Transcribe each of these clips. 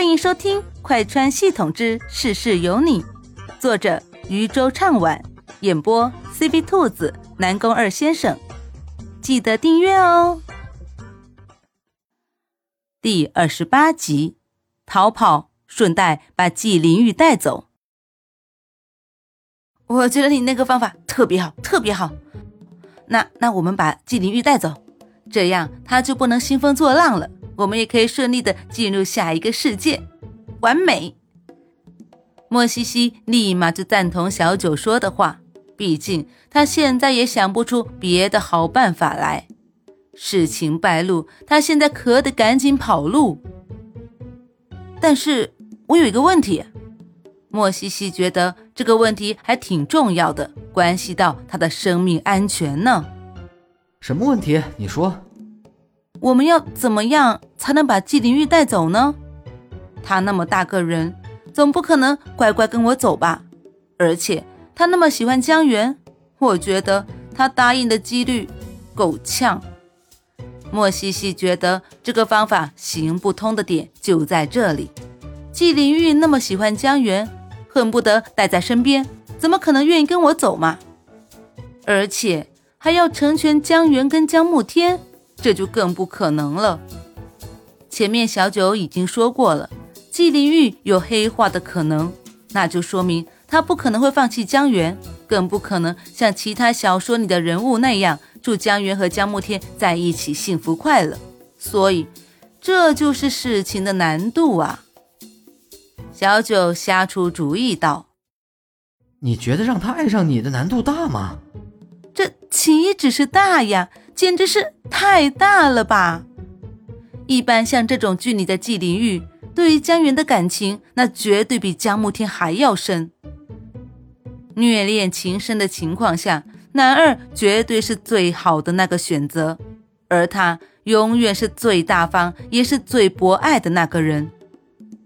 欢迎收听《快穿系统之事事有你》，作者渔舟唱晚，演播 C B 兔子、南宫二先生。记得订阅哦。第二十八集，逃跑，顺带把季灵玉带走。我觉得你那个方法特别好，特别好。那那我们把季灵玉带走，这样他就不能兴风作浪了。我们也可以顺利的进入下一个世界，完美。莫西西立马就赞同小九说的话，毕竟他现在也想不出别的好办法来。事情败露，他现在可得赶紧跑路。但是我有一个问题，莫西西觉得这个问题还挺重要的，关系到他的生命安全呢。什么问题？你说。我们要怎么样才能把季灵玉带走呢？他那么大个人，总不可能乖乖跟我走吧？而且他那么喜欢江源，我觉得他答应的几率够呛。莫西西觉得这个方法行不通的点就在这里：季灵玉那么喜欢江源，恨不得带在身边，怎么可能愿意跟我走嘛？而且还要成全江源跟江慕天。这就更不可能了。前面小九已经说过了，季灵玉有黑化的可能，那就说明他不可能会放弃江源，更不可能像其他小说里的人物那样，祝江源和江慕天在一起幸福快乐。所以，这就是事情的难度啊！小九瞎出主意道：“你觉得让他爱上你的难度大吗？”这岂止是大呀！简直是太大了吧！一般像这种距离的季灵玉，对于江源的感情，那绝对比江慕天还要深。虐恋情深的情况下，男二绝对是最好的那个选择，而他永远是最大方，也是最博爱的那个人。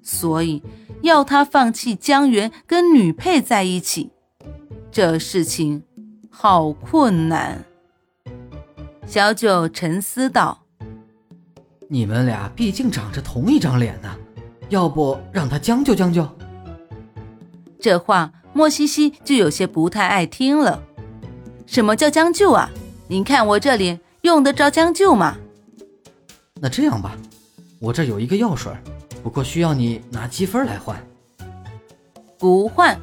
所以要他放弃江源跟女配在一起，这事情好困难。小九沉思道：“你们俩毕竟长着同一张脸呢，要不让他将就将就？”这话莫西西就有些不太爱听了。什么叫将就啊？您看我这脸用得着将就吗？那这样吧，我这有一个药水，不过需要你拿积分来换。不换？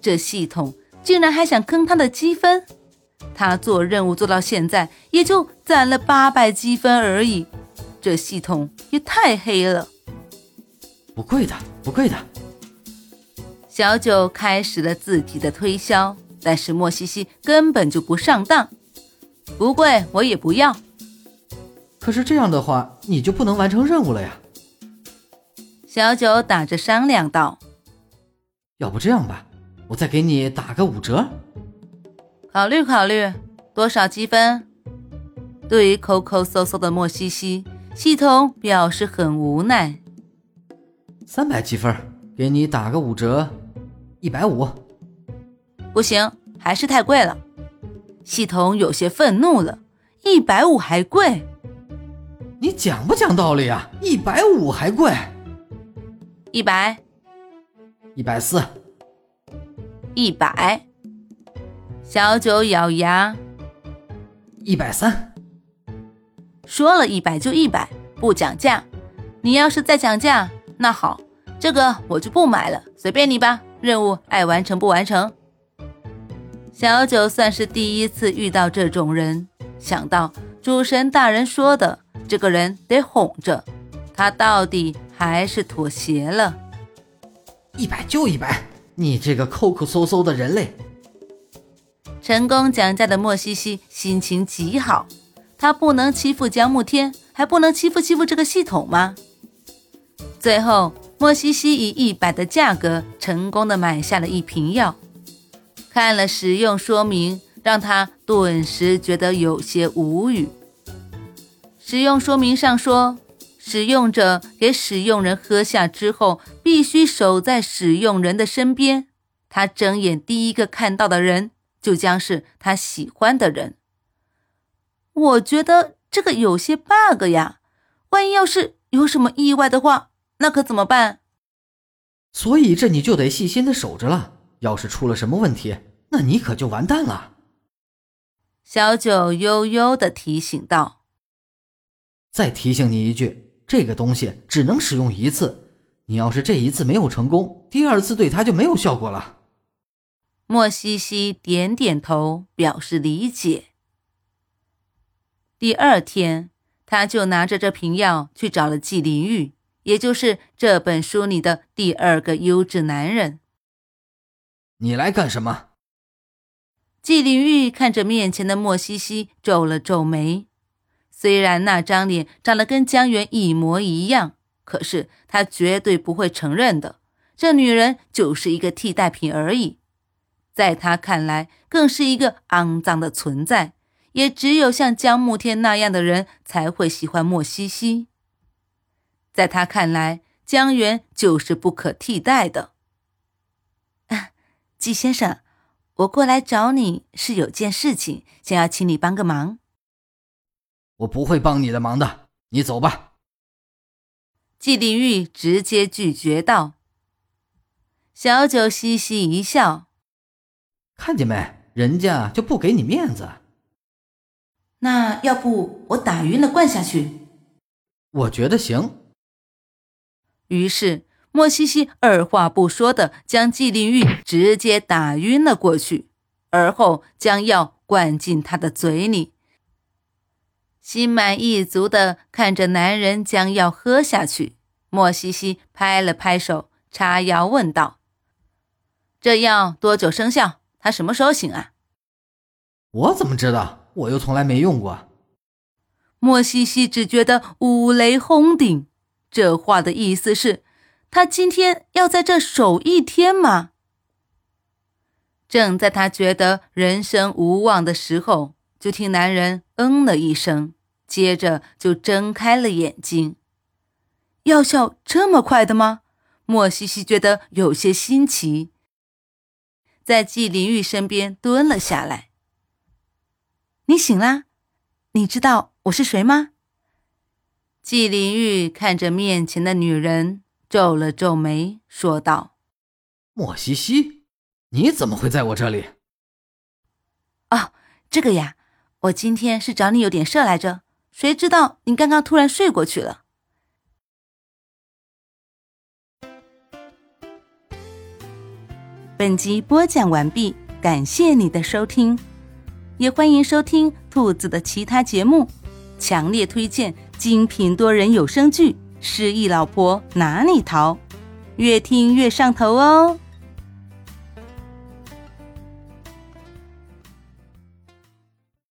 这系统竟然还想坑他的积分？他做任务做到现在，也就攒了八百积分而已，这系统也太黑了。不贵的，不贵的。小九开始了自己的推销，但是莫西西根本就不上当。不贵，我也不要。可是这样的话，你就不能完成任务了呀。小九打着商量道：“要不这样吧，我再给你打个五折。”考虑考虑，多少积分？对于抠抠搜搜的莫西西，系统表示很无奈。三百积分，给你打个五折，一百五。不行，还是太贵了。系统有些愤怒了，一百五还贵？你讲不讲道理啊？一百五还贵？一百？一百四？一百？小九咬牙，一百三，说了一百就一百，不讲价。你要是再讲价，那好，这个我就不买了，随便你吧。任务爱完成不完成。小九算是第一次遇到这种人，想到主神大人说的，这个人得哄着，他到底还是妥协了。一百就一百，你这个抠抠搜搜的人类。成功讲价的莫西西心情极好，他不能欺负江慕天，还不能欺负欺负这个系统吗？最后，莫西西以一百的价格成功的买下了一瓶药，看了使用说明，让他顿时觉得有些无语。使用说明上说，使用者给使用人喝下之后，必须守在使用人的身边，他睁眼第一个看到的人。就将是他喜欢的人。我觉得这个有些 bug 呀，万一要是有什么意外的话，那可怎么办？所以这你就得细心的守着了。要是出了什么问题，那你可就完蛋了。小九悠悠的提醒道：“再提醒你一句，这个东西只能使用一次。你要是这一次没有成功，第二次对它就没有效果了。”莫西西点点头，表示理解。第二天，他就拿着这瓶药去找了季灵玉，也就是这本书里的第二个优质男人。你来干什么？季灵玉看着面前的莫西西，皱了皱眉。虽然那张脸长得跟江源一模一样，可是他绝对不会承认的。这女人就是一个替代品而已，在他看来，更是一个肮脏的存在。也只有像江慕天那样的人才会喜欢莫西西。在他看来，江源就是不可替代的。季先生，我过来找你是有件事情，想要请你帮个忙。我不会帮你的忙的，你走吧。季灵玉直接拒绝道。小九嘻嘻一笑，看见没，人家就不给你面子。那要不我打晕了灌下去？我觉得行。于是莫西西二话不说的将季灵玉直接打晕了过去，而后将药灌进他的嘴里。心满意足的看着男人将药喝下去，莫西西拍了拍手，叉腰问道：“这药多久生效？他什么时候醒啊？”我怎么知道？我又从来没用过。莫西西只觉得五雷轰顶，这话的意思是，他今天要在这守一天吗？正在他觉得人生无望的时候，就听男人嗯了一声，接着就睁开了眼睛。药效这么快的吗？莫西西觉得有些新奇，在季灵玉身边蹲了下来。你醒啦？你知道我是谁吗？季灵玉看着面前的女人，皱了皱眉，说道：“莫西西，你怎么会在我这里？”哦，这个呀，我今天是找你有点事来着。谁知道你刚刚突然睡过去了。本集播讲完毕，感谢你的收听。也欢迎收听兔子的其他节目，强烈推荐精品多人有声剧《失忆老婆哪里逃》，越听越上头哦。